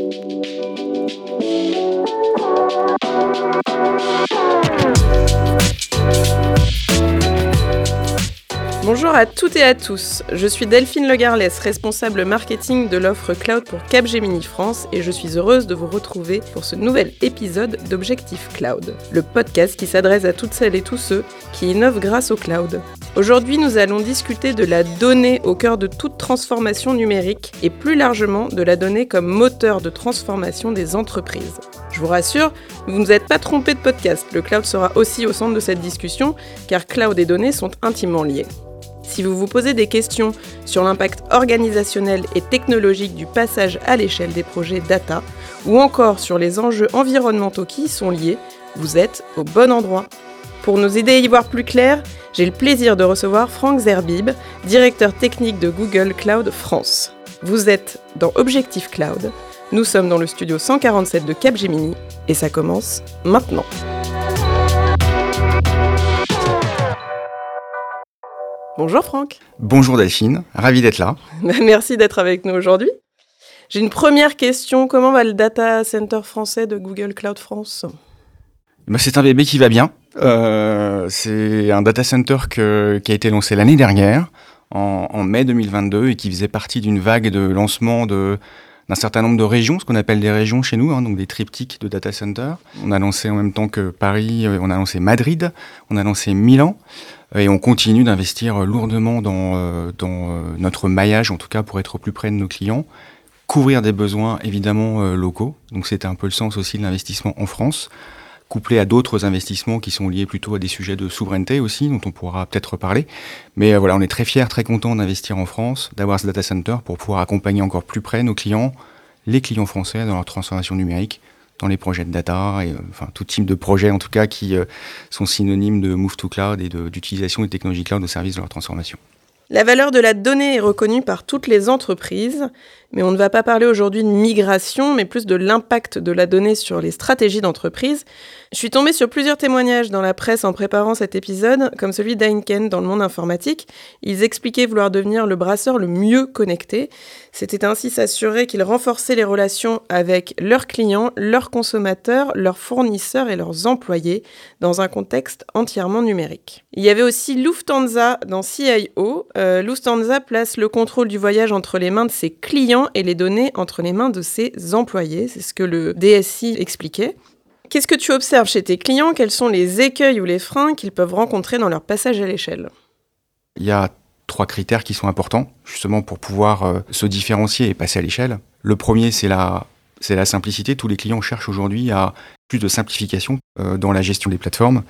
Thank you. Bonjour à toutes et à tous, je suis Delphine Legarlès, responsable marketing de l'offre cloud pour Capgemini France et je suis heureuse de vous retrouver pour ce nouvel épisode d'Objectif Cloud, le podcast qui s'adresse à toutes celles et tous ceux qui innovent grâce au cloud. Aujourd'hui, nous allons discuter de la donnée au cœur de toute transformation numérique et plus largement de la donnée comme moteur de transformation des entreprises. Je vous rassure, vous ne vous êtes pas trompé de podcast, le cloud sera aussi au centre de cette discussion car cloud et données sont intimement liés. Si vous vous posez des questions sur l'impact organisationnel et technologique du passage à l'échelle des projets data, ou encore sur les enjeux environnementaux qui y sont liés, vous êtes au bon endroit. Pour nous aider à y voir plus clair, j'ai le plaisir de recevoir Franck Zerbib, directeur technique de Google Cloud France. Vous êtes dans Objectif Cloud, nous sommes dans le studio 147 de Capgemini et ça commence maintenant. Bonjour Franck. Bonjour Delphine, ravi d'être là. Merci d'être avec nous aujourd'hui. J'ai une première question. Comment va le data center français de Google Cloud France? Bah, C'est un bébé qui va bien. Euh, c'est un data center qui a été lancé l'année dernière, en, mai 2022, et qui faisait partie d'une vague de lancement de, d'un certain nombre de régions, ce qu'on appelle des régions chez nous, hein, donc des triptyques de data center. On a lancé en même temps que Paris, euh, on a lancé Madrid, on a lancé Milan. Et on continue d'investir lourdement dans, euh, dans euh, notre maillage, en tout cas pour être au plus près de nos clients, couvrir des besoins évidemment locaux. Donc c'était un peu le sens aussi de l'investissement en France, couplé à d'autres investissements qui sont liés plutôt à des sujets de souveraineté aussi, dont on pourra peut-être reparler. Mais voilà, on est très fiers, très contents d'investir en France, d'avoir ce data center pour pouvoir accompagner encore plus près nos clients, les clients français dans leur transformation numérique dans les projets de data, et, euh, enfin tout type de projets en tout cas qui euh, sont synonymes de move to cloud et d'utilisation des technologies cloud au service de leur transformation. La valeur de la donnée est reconnue par toutes les entreprises, mais on ne va pas parler aujourd'hui de migration, mais plus de l'impact de la donnée sur les stratégies d'entreprise. Je suis tombée sur plusieurs témoignages dans la presse en préparant cet épisode, comme celui d'Heineken dans le monde informatique. Ils expliquaient vouloir devenir le brasseur le mieux connecté. C'était ainsi s'assurer qu'ils renforçaient les relations avec leurs clients, leurs consommateurs, leurs fournisseurs et leurs employés dans un contexte entièrement numérique. Il y avait aussi Lufthansa dans CIO. Euh, Lufthansa place le contrôle du voyage entre les mains de ses clients et les données entre les mains de ses employés. C'est ce que le DSI expliquait. Qu'est-ce que tu observes chez tes clients? Quels sont les écueils ou les freins qu'ils peuvent rencontrer dans leur passage à l'échelle? Il y a trois critères qui sont importants, justement pour pouvoir euh, se différencier et passer à l'échelle. Le premier, c'est la, c'est la simplicité. Tous les clients cherchent aujourd'hui à plus de simplification euh, dans la gestion des plateformes.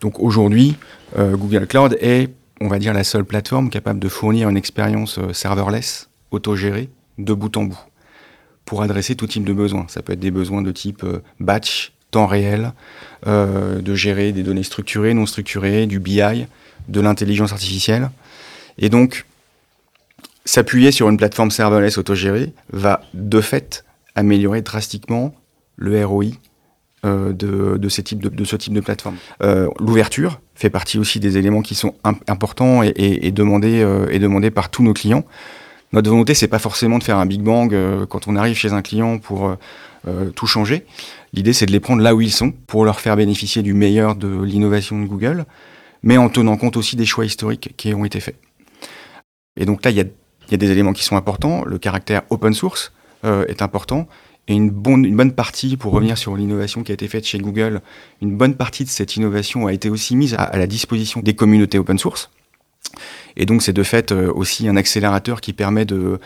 Donc aujourd'hui, euh, Google Cloud est, on va dire, la seule plateforme capable de fournir une expérience serverless, autogérée, de bout en bout, pour adresser tout type de besoins. Ça peut être des besoins de type batch, temps réel, euh, de gérer des données structurées, non structurées, du BI, de l'intelligence artificielle. Et donc, s'appuyer sur une plateforme serverless autogérée va de fait améliorer drastiquement le ROI euh, de, ce type de plateforme. Euh, L'ouverture fait partie aussi des éléments qui sont importants et, et, demandés, euh, et demandés par tous nos clients. Notre volonté, c'est pas forcément de faire un big bang euh, quand on arrive chez un client pour euh, tout changer. L'idée, c'est de les prendre là où ils sont pour leur faire bénéficier du meilleur de l'innovation de Google, mais en tenant compte aussi des choix historiques qui ont été faits. Et donc là, il y a, des éléments qui sont importants. Le caractère open source euh, est important. Et une bonne partie, pour revenir sur l'innovation qui a été faite chez Google, une bonne partie de cette innovation a été aussi mise à, la disposition des communautés open source. Et donc c'est de fait euh, aussi un accélérateur qui permet euh,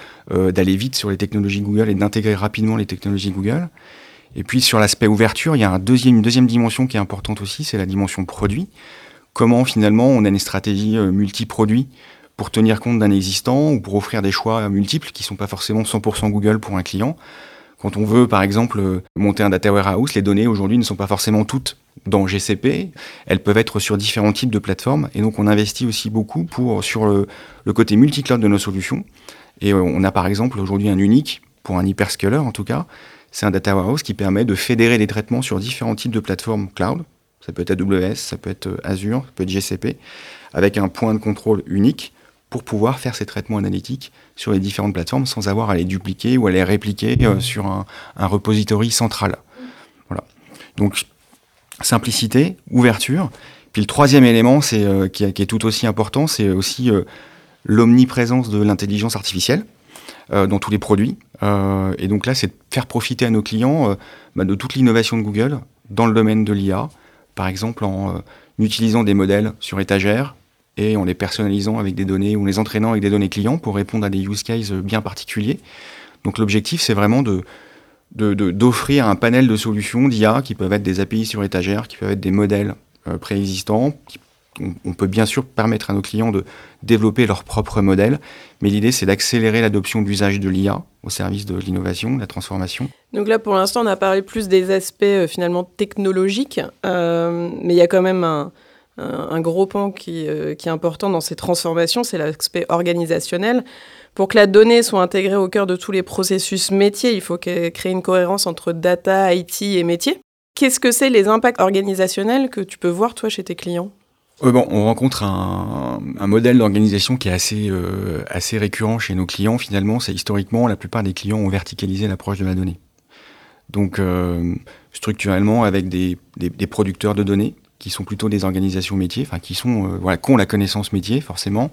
d'aller vite sur les technologies Google et d'intégrer rapidement les technologies Google. Et puis sur l'aspect ouverture, il y a une deuxième dimension qui est importante aussi, c'est la dimension produit. Comment finalement on a une stratégie euh, multi-produit pour tenir compte d'un existant ou pour offrir des choix multiples qui ne sont pas forcément 100% Google pour un client. Quand on veut par exemple euh, monter un data warehouse, les données aujourd'hui ne sont pas forcément toutes dans GCP, elles peuvent être sur différents types de plateformes et donc on investit aussi beaucoup pour sur le, côté multi-cloud de nos solutions. Et euh, on a par exemple aujourd'hui un unique pour un hyperscaler en tout cas c'est un data warehouse qui permet de fédérer les traitements sur différents types de plateformes cloud. Ça peut être AWS, ça peut être euh, Azure, ça peut être GCP, avec un point de contrôle unique pour pouvoir faire ces traitements analytiques sur les différentes plateformes sans avoir à les dupliquer ou à les répliquer euh, sur un, repository central. Voilà. Donc, simplicité, ouverture. Puis le troisième élément, c'est euh, qui, est tout aussi important, c'est aussi euh, l'omniprésence de l'intelligence artificielle dans tous les produits. et donc là, c'est de faire profiter à nos clients bah, de toute l'innovation de Google dans le domaine de l'IA, par exemple en utilisant des modèles sur étagère, et en les personnalisant avec des données ou les entraînant avec des données clients pour répondre à des use cases bien particuliers. Donc l'objectif, c'est vraiment de d'offrir un panel de solutions d'IA qui peuvent être des API sur étagère, qui peuvent être des modèles euh, préexistants. on, peut bien sûr permettre à nos clients de développer leurs propres modèles, mais l'idée c'est d'accélérer l'adoption de l'usage de l'IA au service de l'innovation, de la transformation. Donc là, pour l'instant, on a parlé plus des aspects euh, finalement technologiques, euh, mais il y a quand même un, un, gros pan euh, qui, est important dans ces transformations, c'est l'aspect organisationnel. Pour que la donnée soit intégrée au cœur de tous les processus métiers, il faut créer une cohérence entre data, IT et métier. Qu'est-ce que c'est les impacts organisationnels que tu peux voir toi chez tes clients? Euh, bon, on rencontre un, modèle d'organisation qui est assez, euh, assez récurrent chez nos clients. Finalement, c'est historiquement, la plupart des clients ont verticalisé l'approche de la donnée. Donc, structurellement, avec des, producteurs de données qui sont plutôt des organisations métiers, enfin qui euh, ont la connaissance métier forcément.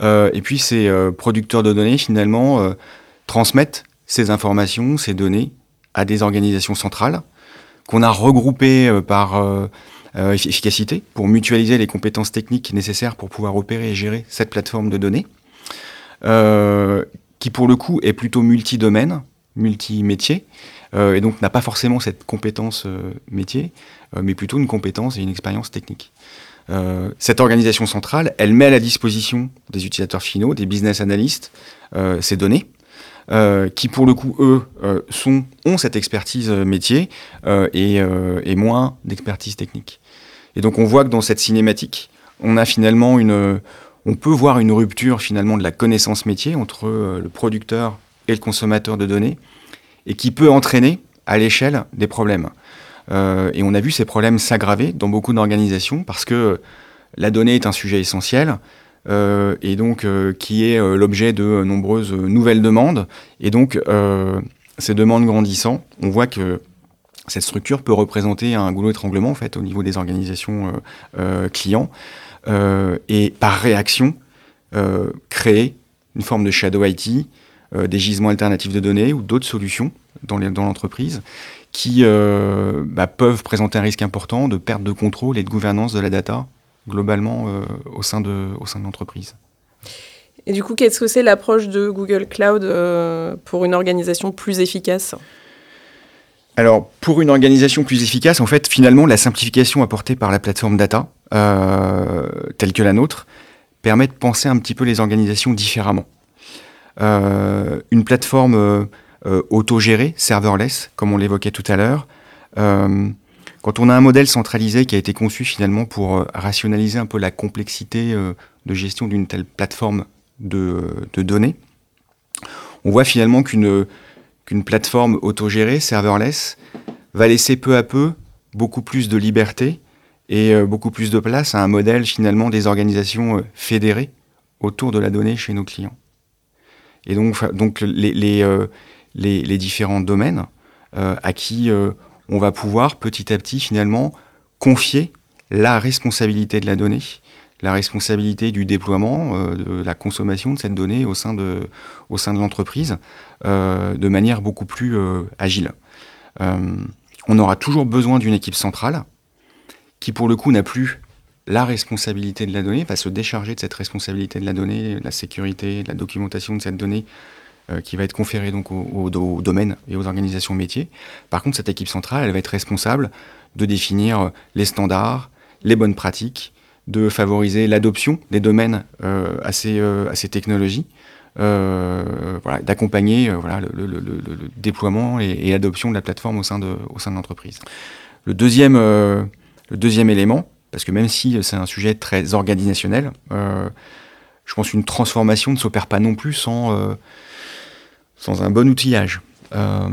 Euh, et puis ces euh, producteurs de données finalement transmettent ces informations, ces données à des organisations centrales qu'on a regroupées par efficacité pour mutualiser les compétences techniques nécessaires pour pouvoir opérer et gérer cette plateforme de données, qui pour le coup est plutôt multi-domaine, multi-métier, et donc n'a pas forcément cette compétence métier, euh, mais plutôt une compétence et une expérience technique. Euh, cette organisation centrale, elle met à la disposition des utilisateurs finaux, des business analysts, euh, ces données, qui pour le coup, eux, ont cette expertise métier et, et, moins d'expertise technique. Et donc on voit que dans cette cinématique, on a finalement une, on peut voir une rupture finalement de la connaissance métier entre le producteur et le consommateur de données, et qui peut entraîner à l'échelle des problèmes. Euh, et on a vu ces problèmes s'aggraver dans beaucoup d'organisations parce que la donnée est un sujet essentiel. Euh, et donc euh, qui est l'objet de nombreuses nouvelles demandes. Et donc, ces demandes grandissant, on voit que cette structure peut représenter un goulot étranglement en fait au niveau des organisations clients et par réaction créer une forme de shadow IT, des gisements alternatifs de données ou d'autres solutions dans l'entreprise qui euh, bah, peuvent présenter un risque important de perte de contrôle et de gouvernance de la data globalement euh, au sein de, au sein de l'entreprise. Et du coup, qu'est-ce que c'est l'approche de Google Cloud euh, pour une organisation plus efficace? Alors, pour une organisation plus efficace, en fait, finalement, la simplification apportée par la plateforme data, telle que la nôtre, permet de penser un petit peu les organisations différemment. Une plateforme euh, autogéré, serverless, comme on l'évoquait tout à l'heure. Euh, quand on a un modèle centralisé qui a été conçu finalement pour euh, rationaliser un peu la complexité de gestion d'une telle plateforme de, données, on voit finalement qu'une qu'une plateforme autogérée, serverless, va laisser peu à peu beaucoup plus de liberté et beaucoup plus de place à un modèle finalement des organisations fédérées autour de la donnée chez nos clients. Et donc, donc les, différents domaines euh, à qui euh, on va pouvoir petit à petit finalement confier la responsabilité de la donnée, la responsabilité du déploiement, euh, de la consommation de cette donnée au sein de l'entreprise de manière beaucoup plus agile. on aura toujours besoin d'une équipe centrale qui pour le coup n'a plus la responsabilité de la donnée, va se décharger de cette responsabilité de la donnée, la sécurité, la documentation de cette donnée euh, qui va être conférée donc au, domaine et aux organisations métiers. Par contre, cette équipe centrale, elle va être responsable de définir les standards, les bonnes pratiques, de favoriser l'adoption des domaines euh, à, ces, euh, technologies, voilà, d'accompagner voilà, le, déploiement et, l'adoption de la plateforme au sein de, au sein de l'entreprise. Le deuxième, le deuxième élément, parce que même si c'est un sujet très organisationnel, je pense qu'une transformation ne s'opère pas non plus sans sans un bon outillage. Euh,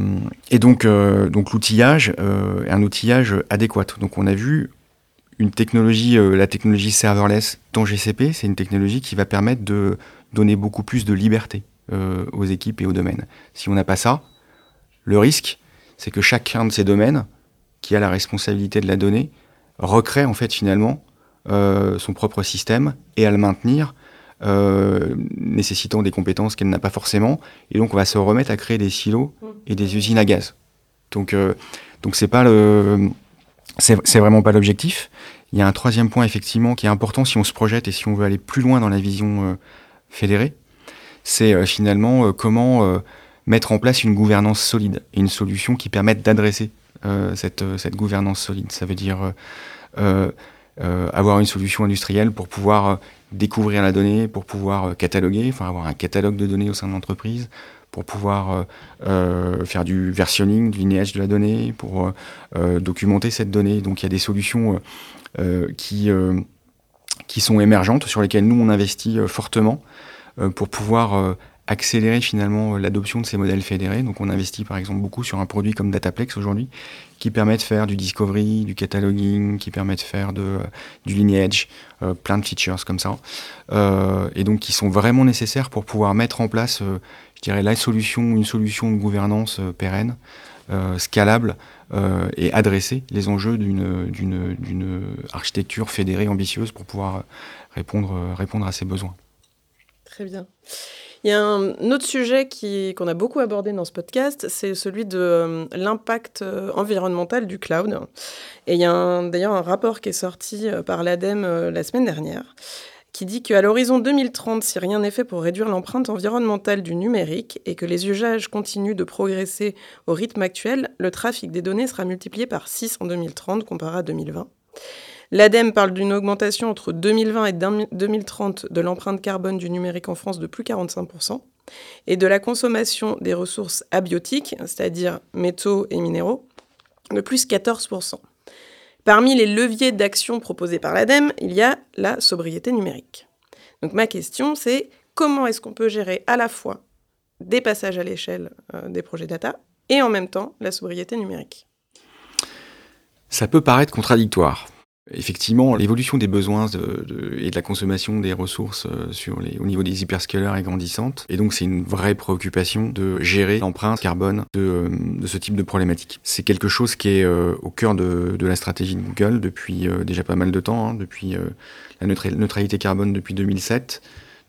et donc, euh, donc l'outillage euh, est un outillage adéquat. Donc on a vu une technologie, la technologie serverless dans GCP, c'est une technologie qui va permettre de donner beaucoup plus de liberté aux équipes et aux domaines. Si on n'a pas ça, le risque, c'est que chacun de ces domaines, qui a la responsabilité de la donnée, recrée en fait finalement son propre système et à le maintenir euh, nécessitant des compétences qu'elle n'a pas forcément. Et donc, on va se remettre à créer des silos et des usines à gaz. Donc, euh, donc c'est pas le, c'est vraiment pas l'objectif. Il y a un troisième point effectivement qui est important si on se projette et si on veut aller plus loin dans la vision euh, fédérée, c'est finalement comment mettre en place une gouvernance solide une solution qui permette d'adresser cette, cette gouvernance solide. Ça veut dire avoir une solution industrielle pour pouvoir découvrir la donnée, pour pouvoir euh, cataloguer, enfin avoir un catalogue de données au sein de l'entreprise, pour pouvoir euh, euh, faire du versionning, du linéage de la donnée, pour documenter cette donnée. Donc il y a des solutions qui sont émergentes, sur lesquelles nous on investit fortement pour pouvoir accélérer finalement l'adoption de ces modèles fédérés. Donc on investit par exemple beaucoup sur un produit comme Dataplex aujourd'hui, qui permet de faire du discovery, du cataloguing, qui permet de faire de, du lineage, euh, plein de features comme ça, euh, et donc qui sont vraiment nécessaires pour pouvoir mettre en place, euh, je dirais, la solution, une solution de gouvernance pérenne, scalable, et adresser les enjeux d'une architecture fédérée ambitieuse pour pouvoir répondre, répondre à ces besoins. Très bien. Il y a un autre sujet qu'on a beaucoup abordé dans ce podcast, c'est celui de euh, l'impact euh, environnemental du cloud. Et il y a d'ailleurs un rapport qui est sorti euh, par l'ADEME la semaine dernière qui dit qu'à l'horizon 2030, si rien n'est fait pour réduire l'empreinte environnementale du numérique et que les usages continuent de progresser au rythme actuel, le trafic des données sera multiplié par 6 en 2030 comparé à 2020. L'ADEME parle d'une augmentation entre 2020 et 2030 de l'empreinte carbone du numérique en France de plus 45% et de la consommation des ressources abiotiques, c'est-à-dire métaux et minéraux, de plus 14%. Parmi les leviers d'action proposés par l'ADEME, il y a la sobriété numérique. Donc ma question, c'est comment est-ce qu'on peut gérer à la fois des passages à l'échelle euh, des projets data et en même temps la sobriété numérique? Ça peut paraître contradictoire. Effectivement, l'évolution des besoins et de la consommation des ressources euh, sur les, au niveau des hyperscalers est grandissante. Et donc, c'est une vraie préoccupation de gérer l'empreinte carbone de, euh, ce type de problématique. C'est quelque chose qui est euh, au cœur de, de, la stratégie de Google depuis déjà pas mal de temps, hein, depuis la neutralité carbone depuis 2007.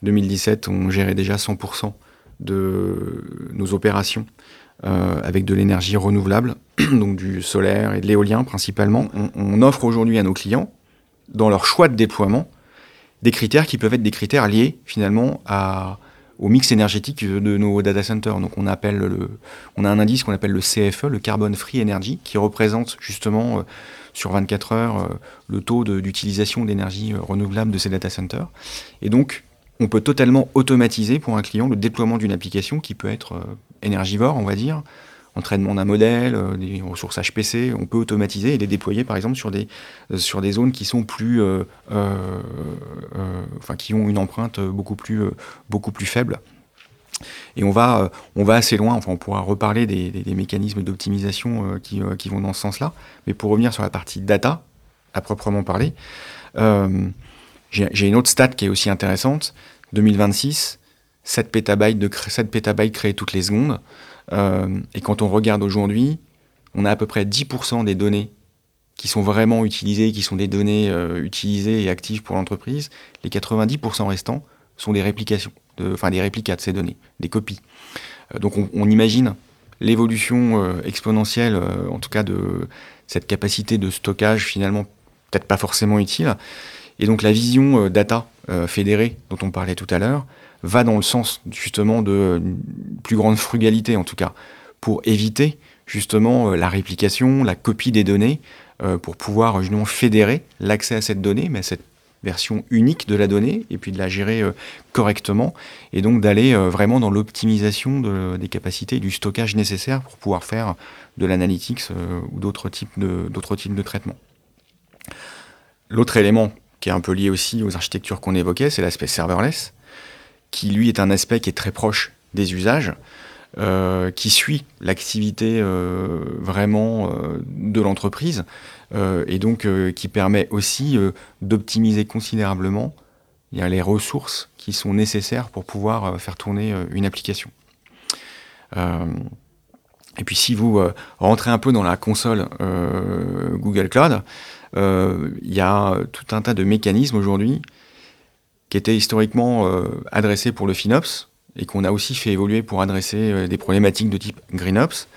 2017, on gérait déjà 100% de nos opérations euh, avec de l'énergie renouvelable, donc du solaire et de l'éolien principalement. On, offre aujourd'hui à nos clients, dans leur choix de déploiement, des critères qui peuvent être des critères liés finalement à, au mix énergétique de nos data centers. Donc on, appelle le, on a un indice qu'on appelle le CFE, le Carbon Free Energy, qui représente justement euh, sur 24 heures euh, le taux d'utilisation d'énergie renouvelable de ces data centers. Et donc on peut totalement automatiser pour un client le déploiement d'une application qui peut être énergivore, on va dire, entraînement d'un modèle, euh, des ressources HPC, on peut automatiser et les déployer par exemple sur des, euh, zones qui sont plus, euh, enfin qui ont une empreinte beaucoup plus, faible. Et on va, assez loin, on pourra reparler des, des, mécanismes d'optimisation qui, qui, vont dans ce sens-là. Mais pour revenir sur la partie data, à proprement parler, j'ai une autre stat qui est aussi intéressante. 2026, 7 pétabytes, de 7 pétabytes créés toutes les secondes. Euh, et quand on regarde aujourd'hui, on a à peu près 10% des données qui sont vraiment utilisées, qui sont des données euh, utilisées et actives pour l'entreprise. Les 90% restants sont des réplications, de, enfin des réplicats de ces données, des copies. Euh, donc on, imagine l'évolution exponentielle, en tout cas de cette capacité de stockage finalement peut-être pas forcément utile. Et donc la vision data fédérée dont on parlait tout à l'heure, va dans le sens justement de plus grande frugalité en tout cas, pour éviter justement euh, la réplication, la copie des données, euh, pour pouvoir justement fédérer l'accès à cette donnée, mais à cette version unique de la donnée, et puis de la gérer euh, correctement, et donc d'aller vraiment dans l'optimisation des capacités et du stockage nécessaire pour pouvoir faire de l'analytics ou d'autres types de, d'autres types de traitements. L'autre élément qui est un peu lié aussi aux architectures qu'on évoquait, c'est l'aspect serverless qui lui est un aspect qui est très proche des usages. qui suit l'activité vraiment de l'entreprise et donc qui permet aussi d'optimiser considérablement les ressources qui sont nécessaires pour pouvoir faire tourner une application. Et puis si vous euh, rentrez un peu dans la console euh, Google Cloud, euh, il y a tout un tas de mécanismes aujourd'hui qui étaient historiquement adressés pour le FinOps et qu'on a aussi fait évoluer pour adresser des problématiques de type GreenOps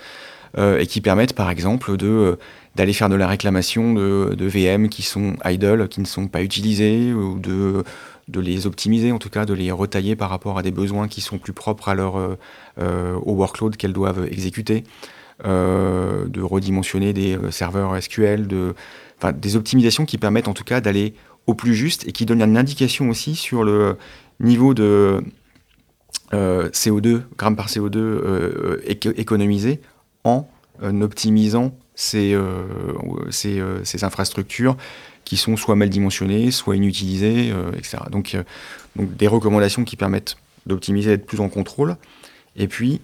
et qui permettent par exemple de d'aller faire de la réclamation de, VM qui sont idle, qui ne sont pas utilisés, ou de de les optimiser, en tout cas de les retailler par rapport à des besoins qui sont plus propres à leur, euh, euh, au workload qu'elles doivent exécuter, euh, de redimensionner des serveurs SQL, de, des optimisations qui permettent en tout cas d'aller au plus juste et qui donnent une indication aussi sur le niveau de CO2, grammes par CO2 économisé en optimisant ces, infrastructures qui sont soit mal dimensionnés, soit inutilisés, euh, etc. Donc, euh, des recommandations qui permettent d'optimiser, d'être plus en contrôle, et puis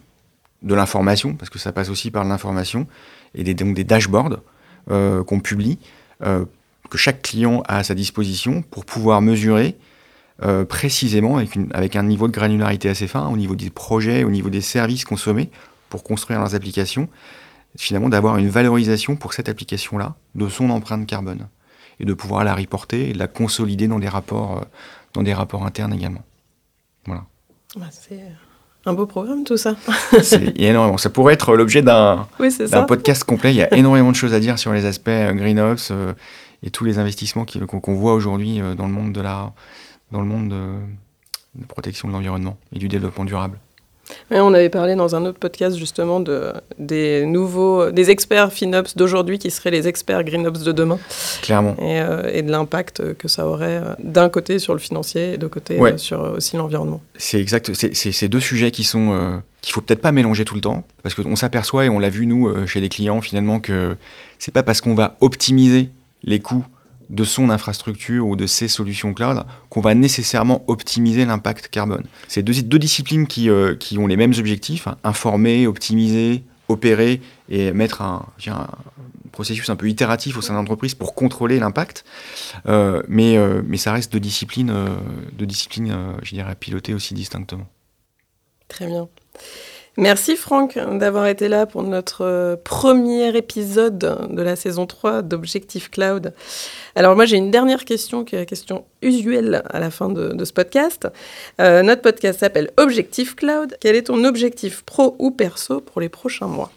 de l'information, parce que ça passe aussi par l'information, et des, donc des dashboards euh, qu'on publie, que chaque client a à sa disposition pour pouvoir mesurer précisément, avec, une, avec un niveau de granularité assez fin, au niveau des projets, au niveau des services consommés pour construire leurs applications, finalement d'avoir une valorisation pour cette application-là de son empreinte carbone et de pouvoir la reporter et la consolider dans des rapports, euh, dans des rapports internes également. Voilà. Bah, c'est un beau programme tout ça. c'est énormément. Ça pourrait être l'objet d'un podcast complet. Il y a énormément de choses à dire sur les aspects euh, GreenOps euh, et tous les investissements qu'on voit aujourd'hui dans le monde de la, dans le monde de protection de l'environnement et du développement durable on avait parlé dans un autre podcast justement de, des nouveaux, des experts FinOps d'aujourd'hui qui seraient les experts GreenOps de demain. Clairement. Et, euh, de l'impact que ça aurait euh, d'un côté sur le financier et de côté euh, sur aussi l'environnement. C'est exact. C'est ces deux sujets qui sont qu'il faut peut-être pas mélanger tout le temps parce qu'on s'aperçoit et on l'a vu nous chez les clients finalement que c'est pas parce qu'on va optimiser les coûts de son infrastructure ou de ses solutions cloud qu'on va nécessairement optimiser l'impact carbone. C'est deux, deux, disciplines qui, euh, qui, ont les mêmes objectifs, hein. informer, optimiser, opérer et mettre un, processus un peu itératif au sein de l'entreprise pour contrôler l'impact. Euh, mais, euh, mais ça reste deux disciplines, deux disciplines je dirais, pilotées aussi distinctement. Très bien. Merci Franck d'avoir été là pour notre euh, premier épisode de la saison 3 d'Objectif Cloud. Alors moi j'ai une dernière question qui est la question usuelle à la fin de, ce podcast. Euh, notre podcast s'appelle Objectif Cloud. Quel est ton objectif pro ou perso pour les prochains mois?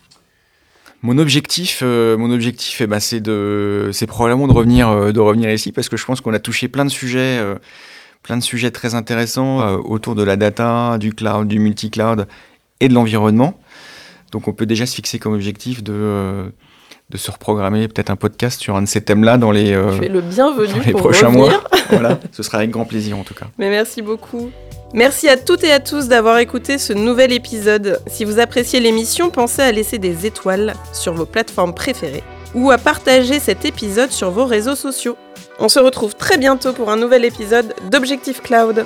Mon objectif, euh, mon objectif, eh ben, c'est de, c'est probablement de revenir, de revenir ici parce que je pense qu'on a touché plein de sujets, plein de sujets très intéressants autour de la data, du cloud, du multi-cloud et de l'environnement. Donc on peut déjà se fixer comme objectif de, euh, de se reprogrammer peut-être un podcast sur un de ces thèmes-là dans les, euh, le bienvenu les prochains mois. voilà, ce sera avec grand plaisir en tout cas. Mais merci beaucoup. Merci à toutes et à tous d'avoir écouté ce nouvel épisode. Si vous appréciez l'émission, pensez à laisser des étoiles sur vos plateformes préférées ou à partager cet épisode sur vos réseaux sociaux. On se retrouve très bientôt pour un nouvel épisode d'Objectif Cloud.